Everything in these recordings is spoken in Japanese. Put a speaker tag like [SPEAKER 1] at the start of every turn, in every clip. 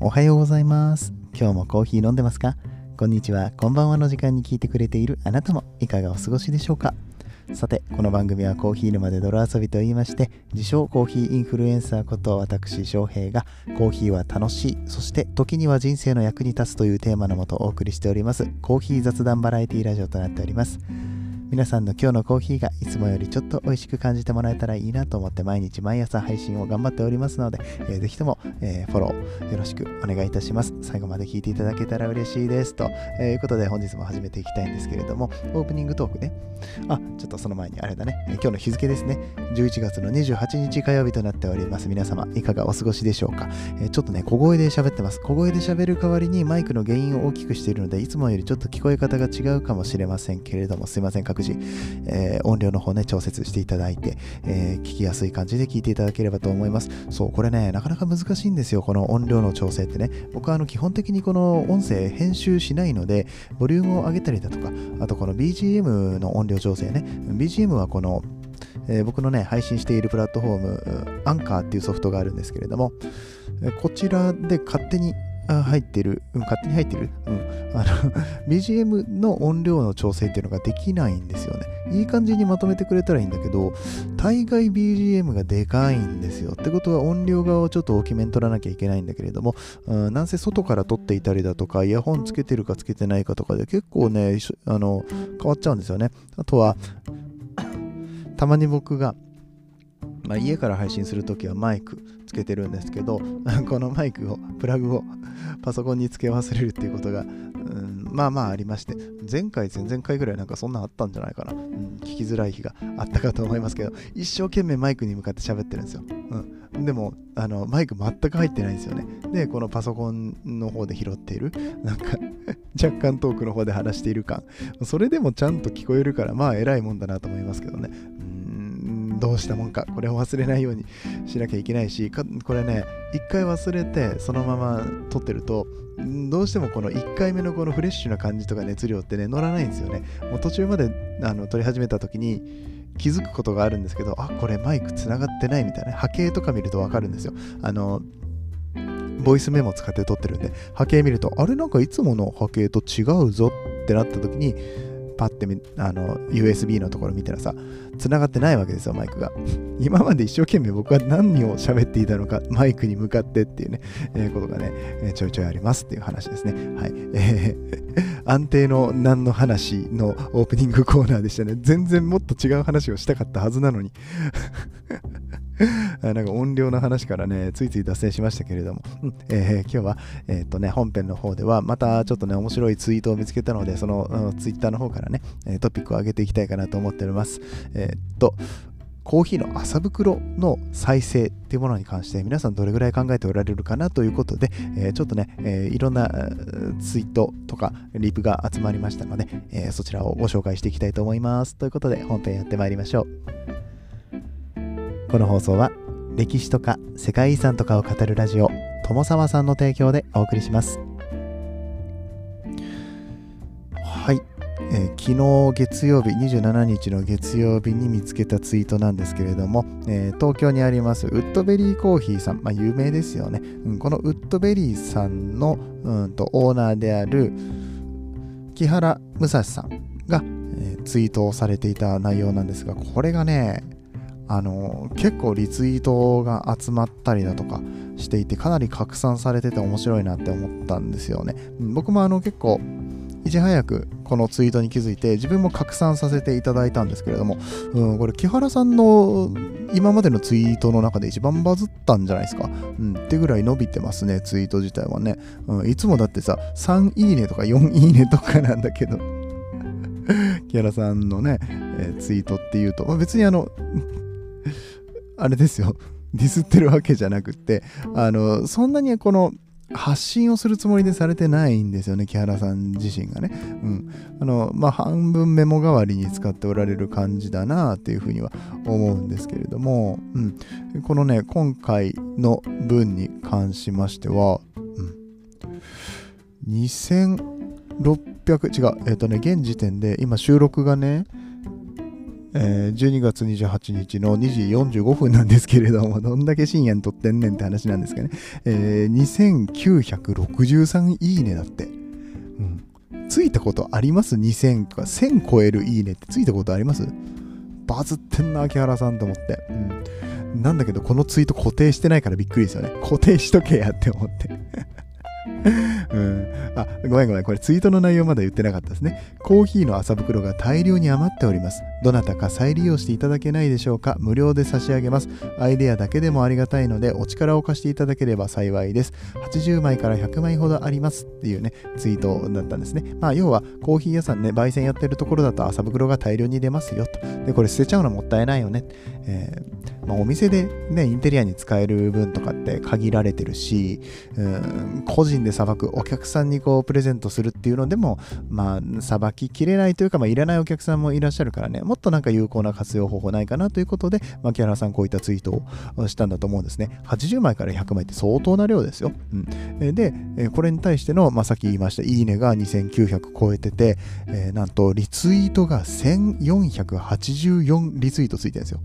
[SPEAKER 1] おはようございます。今日もコーヒー飲んでますか？こんにちは、こんばんはの時間に聞いてくれているあなたもいかがお過ごしでしょうか？さて、この番組はコーヒー沼で泥遊びと言いまして、自称コーヒーインフルエンサーこと私翔平がコーヒーは楽しい、そして時には人生の役に立つというテーマのもとお送りしておりますコーヒー雑談バラエティラジオとなっております。皆さんの今日のコーヒーがいつもよりちょっと美味しく感じてもらえたらいいなと思って毎日毎朝配信を頑張っておりますので、えーぜひとも、えーフォローよろしくお願いいたします。最後まで聞いていただけたら嬉しいです。とえいうことで本日も始めていきたいんですけれども、オープニングトークね。あ、ちょっとその前にあれだね、え今日の日付ですね。11月の28日火曜日となっております。皆様、いかがお過ごしでしょうか、えちょっとね、小声で喋ってます。小声で喋る代わりにマイクの原因を大きくしているので、いつもよりちょっと聞こえ方が違うかもしれませんけれども、すいません、各自、えー音量の方ね、調節していただいて、えー聞きやすい感じで聞いていただければと思います。そう、これね、なかなか難しいんですよ、この音量の調整ってね。僕はあの基本的にこの音声編集しないので、ボリュームを上げたりだとか、あとこの BGM の音量調整ね。BGM はこの、えー僕のね、配信しているプラットフォーム、アンカーっていうソフトがあるんですけれども、えこちらで勝手に入ってる、うん、勝手に入ってる、うん、あの BGM の音量の調整っていうのができないんですよね。いい感じにまとめてくれたらいいんだけど、大概 BGM がでかいんですよ。ってことは音量側をちょっと大きめに取らなきゃいけないんだけれども、うん、なんせ外から撮っていたりだとか、イヤホンつけてるかつけてないかとかで結構ね、あの変わっちゃうんですよね。あとは、たまに僕が、まあ、家から配信するときはマイクつけてるんですけど、このマイクを、プラグをパソコンにつけ忘れるっていうことが、うん、まあまあありまして、前回、前々回ぐらいなんかそんなあったんじゃないかな。うん、聞きづらい日があったかと思いますけど、一生懸命マイクに向かって喋ってるんですよ。うん、でもあの、マイク全く入ってないんですよね。で、このパソコンの方で拾っている、なんか 若干トークの方で話している感、それでもちゃんと聞こえるから、まあ偉いもんだなと思いますけどね。うんどうしたもんか、これを忘れないようにしなきゃいけないし、これね、一回忘れてそのまま撮ってると、どうしてもこの1回目のこのフレッシュな感じとか熱量ってね、乗らないんですよね。もう途中まであの撮り始めた時に気づくことがあるんですけど、あ、これマイクつながってないみたいな、波形とか見るとわかるんですよ。あの、ボイスメモ使って撮ってるんで、波形見ると、あれなんかいつもの波形と違うぞってなった時に、パッてあの USB のところ見たらさ、繋がってないわけですよ、マイクが。今まで一生懸命僕は何を喋っていたのか、マイクに向かってっていうね、えーことがね、えーちょいちょいありますっていう話ですね。はい。えー 安定の何の話のオープニングコーナーでしたね。全然もっと違う話をしたかったはずなのに。なんか音量の話からね、ついつい脱線しましたけれども、うんえー今日は、えーっとね、本編の方では、またちょっとね、面白いツイートを見つけたので、その、うんツイッターの方からね、トピックを上げていきたいかなと思っております。えーっと、コーヒーの朝袋の再生っていうものに関して皆さんどれぐらい考えておられるかなということで、えーちょっとね、えーいろんなツイートとかリプが集まりましたので、えーそちらをご紹介していきたいと思います。ということで本編やってまいりましょう。この放送は歴史とか世界遺産とかを語るラジオ友沢さんの提供でお送りします。はい、えー昨日月曜日27日の月曜日に見つけたツイートなんですけれども、えー東京にありますウッドベリーコーヒーさん、まあ、有名ですよね、うんこのウッドベリーさんのうんとオーナーである木原武蔵さんが、えーツイートをされていた内容なんですがこれがねあの結構リツイートが集まったりだとかしていてかなり拡散されてて面白いなって思ったんですよね。僕もあの結構いち早くこのツイートに気づいて自分も拡散させていただいたんですけれども、うん、これ木原さんの今までのツイートの中で一番バズったんじゃないですか、うん、ってぐらい伸びてますねツイート自体はね、うん、いつもだってさ3いいねとか4いいねとかなんだけど 木原さんのね、えーツイートっていうと、まあ、別にあの あれですよディスってるわけじゃなくってあのそんなにこの発信をするつもりでされてないんですよね木原さん自身がね。うん。あの、まあ、半分メモ代わりに使っておられる感じだなっていうふうには思うんですけれども、うん。このね、今回の文に関しましては、うん。2600、違う、えっ、とね、現時点で今収録がね、えー、12月28日の2時45分なんですけれども、どんだけ深夜に撮ってんねんって話なんですかね。えー、2963いいねだって。うん。ついたことあります ?2000 か。1000超えるいいねってついたことあります？バズってんな、秋原さんと思って。うん。なんだけど、このツイート固定してないからびっくりですよね。固定しとけやって思って あ、ごめんごめん。これツイートの内容まだ言ってなかったですね。コーヒーの朝袋が大量に余っております。どなたか再利用していただけないでしょうか無料で差し上げます。アイデアだけでもありがたいので、お力を貸していただければ幸いです。80枚から100枚ほどありますっていうね、ツイートだったんですね。まあ、要は、コーヒー屋さんね、焙煎やってるところだと朝袋が大量に出ますよと。で、これ捨てちゃうのもったいないよね。えー、まあ、お店でね、インテリアに使える分とかって限られてるし、個人でさばくお客さんにこうプレゼントするっていうのでも、まあ、さばききれないというか、まあ、いらないお客さんもいらっしゃるからね、もっとなんか有効な活用方法ないかなということで、牧原さんこういったツイートをしたんだと思うんですね。80枚から100枚って相当な量ですよ。うん、で、これに対しての、まあ、さっき言いました、いいねが2900超えてて、えー、なんとリツイートが1484リツイートついてるんですよ。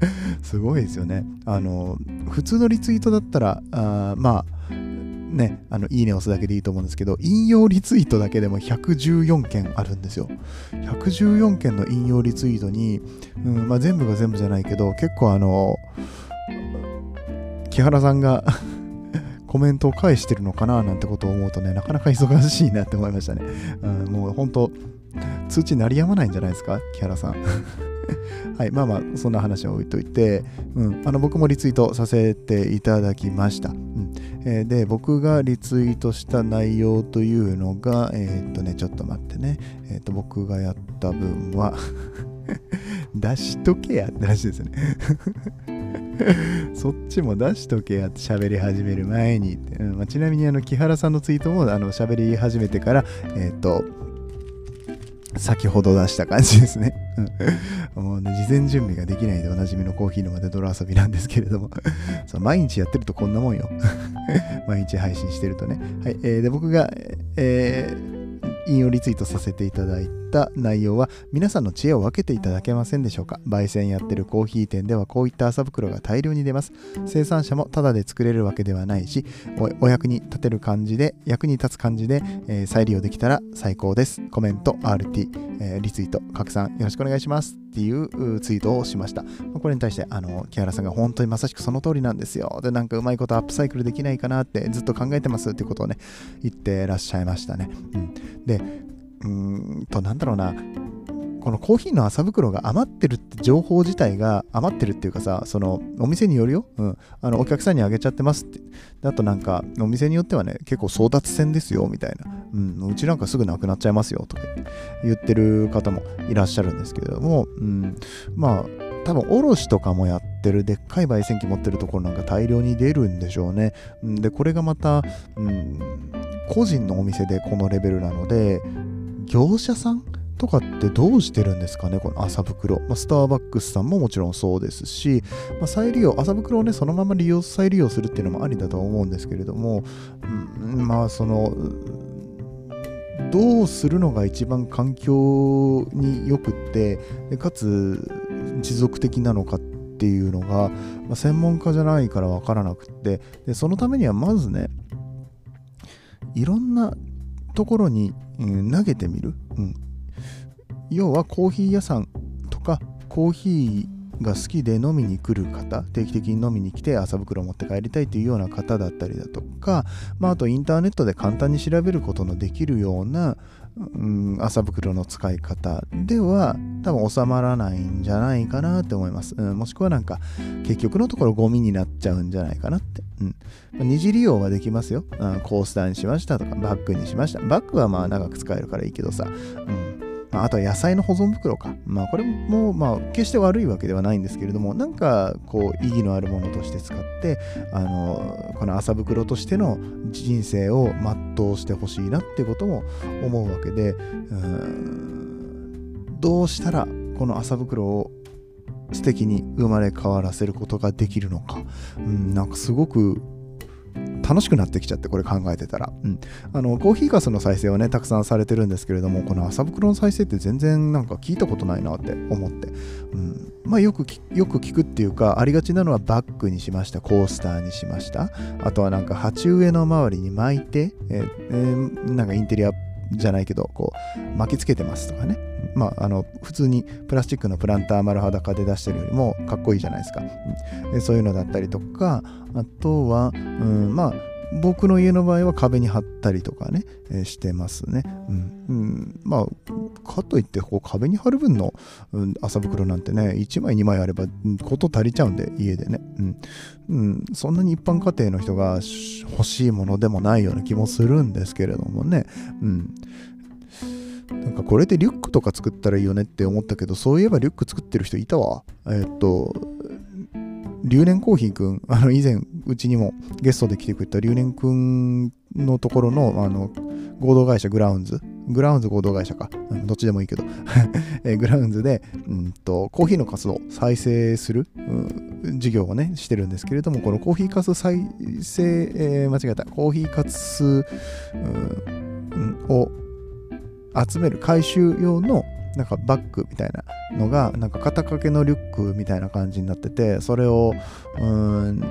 [SPEAKER 1] すごいですよね。あの、普通のリツイートだったら、あまあ、ね、あの、いいねを押すだけでいいと思うんですけど、引用リツイートだけでも114件あるんですよ。114件の引用リツイートに、うんまあ、全部が全部じゃないけど、結構あの、木原さんが コメントを返してるのかななんてことを思うとね、なかなか忙しいなって思いましたね。うん、もう本当、通知鳴りやまないんじゃないですか、木原さん。はい、まあまあ、そんな話は置いといて、うん、あの僕もリツイートさせていただきました。うんえー、で、僕がリツイートした内容というのが、えー、っとね、ちょっと待ってね、えー、っと、僕がやった分は 出しとけやって話ですね そっちも出しとけやって喋り始める前に、うんまあ、ちなみにあの木原さんのツイートもあの喋り始めてから、えっ、と、先ほど出した感じですね。もうね、事前準備ができないでおなじみのコーヒーのまで泥遊びなんですけれども そう毎日やってるとこんなもんよ 毎日配信してるとね。はい。えー、で、僕が、えー、引用リツイートさせていただいた内容は皆さんの知恵を分けていただけませんでしょうか？焙煎やってるコーヒー店ではこういった麻袋が大量に出ます。生産者もただで作れるわけではないしお役に立てる感じで役に立つ感じで、えー、再利用できたら最高です。コメント RT、えー、リツイート拡散よろしくお願いします。っていうツイートをしました。これに対してあの木原さんが本当にまさしくその通りなんですよ。でなんかうまいことアップサイクルできないかなってずっと考えてますってことをね言ってらっしゃいましたね、うん、でうーんと、なんだろうな、このコーヒーの麻袋が余ってるって情報自体が余ってるっていうかさ、そのお店によるよ、うん、あのお客さんにあげちゃってますって。あとなんか、お店によってはね、結構争奪戦ですよみたいな、うん、うちなんかすぐなくなっちゃいますよとか言ってる方もいらっしゃるんですけれども、うん、まあ、多分卸とかもやってるでっかい焙煎機持ってるところなんか大量に出るんでしょうね。で、これがまた、うん、個人のお店でこのレベルなので、業者さんとかってどうしてるんですかね、この麻袋。まあ、スターバックスさんももちろんそうですし、まあ、再利用、麻袋をね、そのまま利用、再利用するっていうのもありだとは思うんですけれども、うん、まあ、その、どうするのが一番環境によくってでかつ持続的なのかっていうのが、まあ、専門家じゃないから分からなくってでそのためにはまずねいろんなところに、うん、投げてみる、うん、要はコーヒー屋さんとかコーヒーが好きで飲みに来る方定期的に飲みに来て朝袋を持って帰りたいっていうような方だったりだとか、まあ、あとインターネットで簡単に調べることのできるような、うん、朝袋の使い方では多分収まらないんじゃないかなって思います、うん、もしくはなんか結局のところゴミになっちゃうんじゃないかなって、うん、二次利用はできますよ、うん、コースターにしましたとかバッグにしました。バッグはまあ長く使えるからいいけどさ、うん。まあ、とは野菜の保存袋か。まあ、これも、まあ、決して悪いわけではないんですけれども、なんか、こう、意義のあるものとして使って、あの、この麻袋としての人生を全うしてほしいなってことも思うわけで、うんどうしたらこの麻袋を素敵に生まれ変わらせることができるのか、うん、なんかすごく楽しくなってきちゃってこれ考えてたら、うん、あのコーヒーかすの再生はねたくさんされてるんですけれどもこの麻袋の再生って全然なんか聞いたことないなって思って、うん。まあ、よくよく聞くっていうかありがちなのはバッグにしました。コースターにしました。あとはなんか鉢植えの周りに巻いて、ええー、なんかインテリアじゃないけどこう巻きつけてますとかね。まあ、あの普通にプラスチックのプランター丸裸で出してるよりもかっこいいじゃないですか、うん、そういうのだったりとかあとは、うん、まあ僕の家の場合は壁に貼ったりとかね、えー、してますね。うん。うん、まあ、かといってこう壁に貼る分の、うん、麻袋なんてね、1枚2枚あればこと足りちゃうんで、家でね。うん。うん、そんなに一般家庭の人が欲しいものでもないような気もするんですけれどもね。うん。なんかこれでリュックとか作ったらいいよねって思ったけど、そういえばリュック作ってる人いたわ。え、っと、留年コーヒーくん、あの以前うちにもゲストで来てくれた留年くんのところのあの合同会社グラウンズ、グラウンズ合同会社か、どっちでもいいけど。えグラウンズで、うんと、コーヒーのカスを再生する、うん、事業をね、してるんですけれども、このコーヒーカス再生、えー、間違えた、コーヒーカス、うん、を集める回収用のなんかバッグみたいなのがなんか肩掛けのリュックみたいな感じになっててそれをうん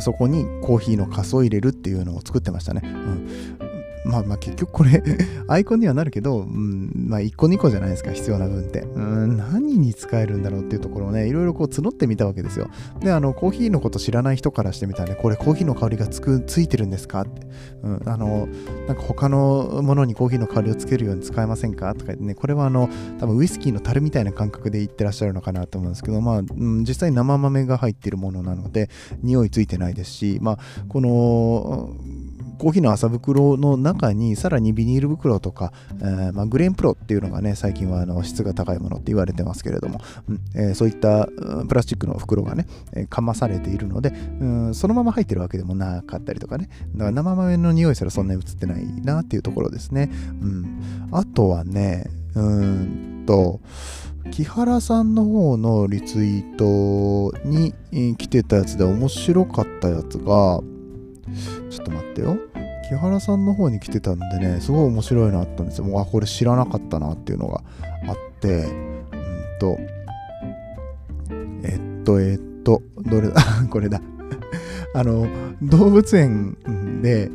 [SPEAKER 1] そこにコーヒーのカスを入れるっていうのを作ってましたね。うん、まあまあ結局これ アイコンにはなるけど、うん、まあ1個2個じゃないですか、必要な分って。うん、何に使えるんだろうっていうところをね、いろいろこう募ってみたわけですよ。で、あの、コーヒーのこと知らない人からしてみたらね、これコーヒーの香りがつく、ついてるんですかって。うん、あの、なんか他のものにコーヒーの香りをつけるように使えませんかとか言ってね、これはあの、多分ウイスキーの樽みたいな感覚で言ってらっしゃるのかなと思うんですけど、まあ、うん、実際生豆が入ってるものなので、匂いついてないですし、まあ、この、コーヒーの麻袋の中にさらにビニール袋とか、えー、まあ、グレーンプロっていうのがね最近はあの質が高いものって言われてますけれども、うんえー、そういったプラスチックの袋がね、えー、かまされているので、うん、そのまま入ってるわけでもなかったりとかね。だから生豆の匂いすらそんなに映ってないなっていうところですね、うん、あとはねうんと木原さんの方のリツイートに来てたやつで面白かったやつがちょっと待ってよ木原さんの方に来てたんでね、すごい面白いなったんですよ。もう、あ、これ知らなかったなっていうのがあって、うんと、えっと、えっと、どれだ？これだ。あの、動物園で、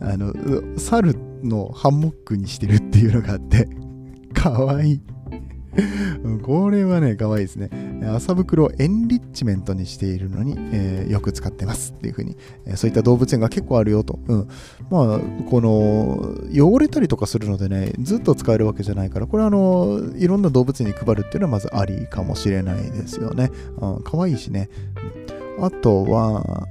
[SPEAKER 1] あの、猿のハンモックにしてるっていうのがあって、かわいいこれはね、かわいですね。麻袋をエンリッチメントにしているのに、えー、よく使ってますっていう風に、え、そういった動物園が結構あるよと。うん。まあ、この、汚れたりとかするのでね、ずっと使えるわけじゃないから、これはあの、いろんな動物園に配るっていうのはまずありかもしれないですよね。うん、かわいいしね。あとは、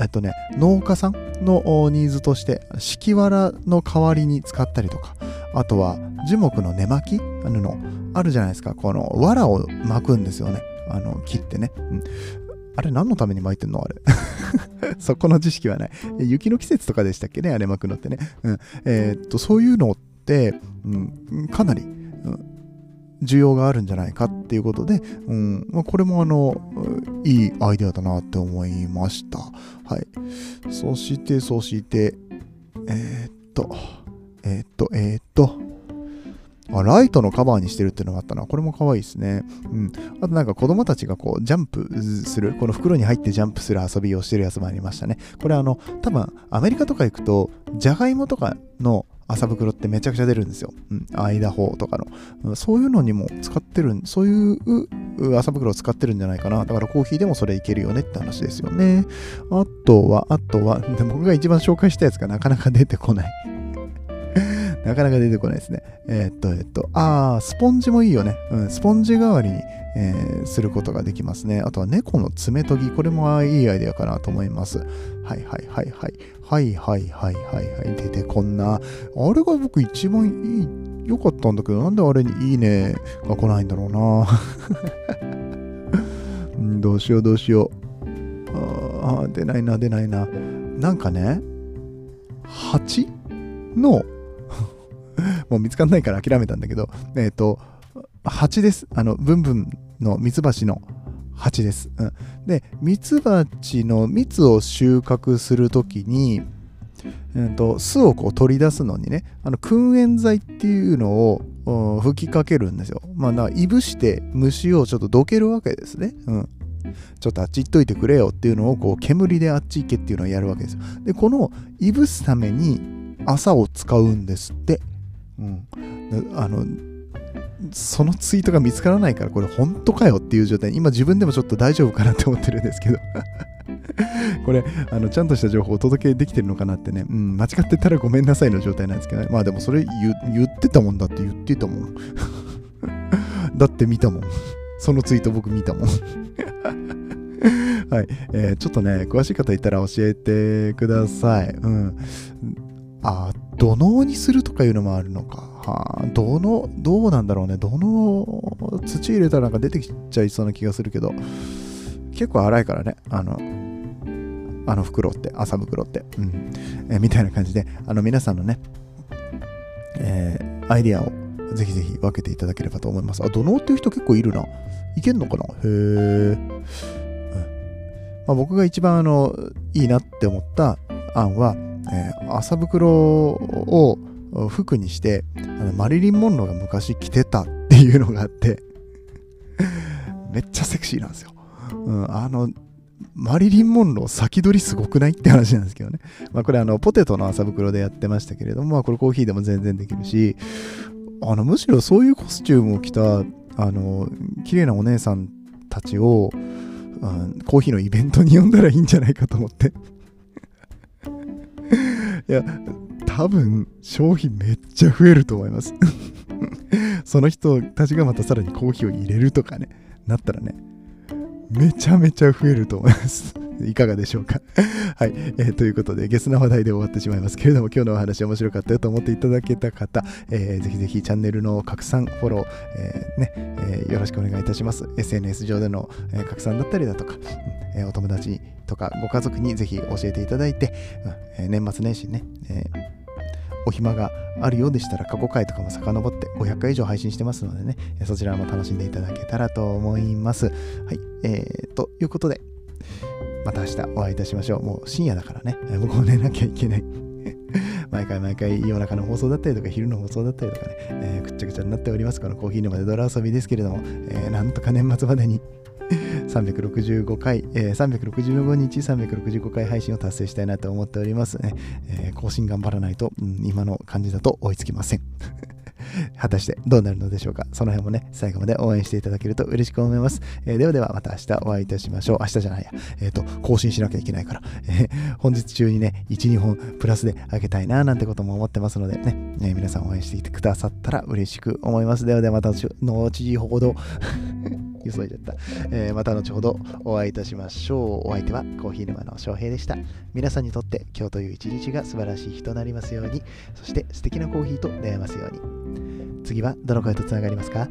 [SPEAKER 1] えっとね、農家さんのニーズとして、敷きわらの代わりに使ったりとか、あとは樹木の根巻き布あるじゃないですか。この藁を巻くんですよね。あの、切ってね。うん、あれ何のために巻いてんのあれ。そこの知識はない。雪の季節とかでしたっけね？あれ巻くのってね。うん、えー、っと、そういうのって、うん、かなり、うん需要があるんじゃないかっていうことで、うんまあ、これもあのいいアイデアだなって思いました。はい。そして、そして、えー、っと、えー、っと、えー、っと、あ、ライトのカバーにしてるっていうのがあったな。これも可愛いですね。うん。あとなんか子供たちがこう、ジャンプする、この袋に入ってジャンプする遊びをしてるやつもありましたね。これあの、多分アメリカとか行くと、じゃがいもとかの麻袋ってめちゃくちゃ出るんですよ。うん。アイダホとかの。そういうのにも使ってる、そういう麻袋を使ってるんじゃないかな。だからコーヒーでもそれいけるよねって話ですよね。あとは、あとは、僕が一番紹介したやつがなかなか出てこないなかなか出てこないですね。えー、っと、え、っと、ああ、スポンジもいいよね。うん、スポンジ代わりに、えー、することができますね。あとは猫の爪研ぎ。これもいいアイデアかなと思います。はいはいはいはい。はいはいはいはいはい。出てこんな。あれが僕一番いい、良かったんだけど、なんであれにいいねが来ないんだろうな。うん、どうしようどうしよう。ああ、出ないな出ないな。なんかね、蜂の もう見つかんないから諦めたんだけど、えっ、ー、と、蜂です。あの、ブンブンのミツバチの蜂です。うん、で、ミツバチの蜜を収穫するときに、うんと、巣をこう取り出すのにね、あの燻煙剤っていうのを吹きかけるんですよ。まあ、いぶして虫をちょっとどけるわけですね。うん。ちょっとあっち行っといてくれよっていうのをこう煙であっち行けっていうのをやるわけですよ。で、このいぶすために朝を使うんですって。うん。あの、そのツイートが見つからないから、これ本当かよっていう状態。今自分でもちょっと大丈夫かなって思ってるんですけど これ、あの、ちゃんとした情報をお届けできてるのかなってね、うん、間違ってたらごめんなさいの状態なんですけどね。まあでもそれ言ってたもんだって言ってたもん。だって見たもん。そのツイート僕見たもん。はい、えー、ちょっとね、詳しい方いたら教えてください。うん。あ、土のにするとかいうのもあるのか。はあ、土の、どうなんだろうね。土の土入れたらなんか出てきちゃいそうな気がするけど、結構荒いからね。あの、あの袋って、麻袋って。うん。え、みたいな感じで、あの皆さんのね、えー、アイディアをぜひぜひ分けていただければと思います。あ、土のっていう人結構いるな。いけんのかな？へえ。まあ、僕が一番あのいいなって思った案は、えー、麻袋を服にしてあのマリリン・モンローが昔着てたっていうのがあって めっちゃセクシーなんですよ。うん、あのマリリン・モンロー先取りすごくないって話なんですけどね。まあこれあのポテトの麻袋でやってましたけれども、まあこれコーヒーでも全然できるし、あのむしろそういうコスチュームを着たあの綺麗なお姉さんたちを、うん、コーヒーのイベントに呼んだらいいんじゃないかと思っていや多分商品めっちゃ増えると思います。その人たちがまたさらにコーヒーを入れるとかねなったらね。めちゃめちゃ増えると思います いかがでしょうか はい、えー、ということで、ゲスな話題で終わってしまいますけれども、今日のお話面白かったよと思っていただけた方、えー、ぜひぜひチャンネルの拡散、フォロー、えー、ねえー、よろしくお願いいたします。SNS 上での、え、拡散だったりだとか、うんえ、お友達とかご家族にぜひ教えていただいて、うんえ、年末年始ね、えお暇があるようでしたら過去回とかも遡って500回以上配信してますのでね、そちらも楽しんでいただけたらと思います。はい。えー、ということで、また明日お会いいたしましょう。もう深夜だからね、もう寝なきゃいけない。毎回毎回夜中の放送だったりとか昼の放送だったりとかね、えー、くっちゃくちゃになっております。このコーヒー沼で泥遊びですけれども、えー、なんとか年末までに 365回、えー、365日365回配信を達成したいなと思っておりますね。えー、更新頑張らないと、うん、今の感じだと追いつきません。果たしてどうなるのでしょうか？その辺もね、最後まで応援していただけると嬉しく思います。えー、ではではまた明日お会いいたしましょう。明日じゃないや。えっ、ー、と、更新しなきゃいけないから、えー、本日中にね、1、2本プラスであげたいななんてことも思ってますのでね、え皆さん応援していてくださったら嬉しく思います。ではではまた後ほど急いじゃった、えー、また後ほどお会いいたしましょう。お相手はコーヒー沼の翔平でした。皆さんにとって今日という一日が素晴らしい日となりますように、そして素敵なコーヒーと出会えますように。次はどの声とつながりますか？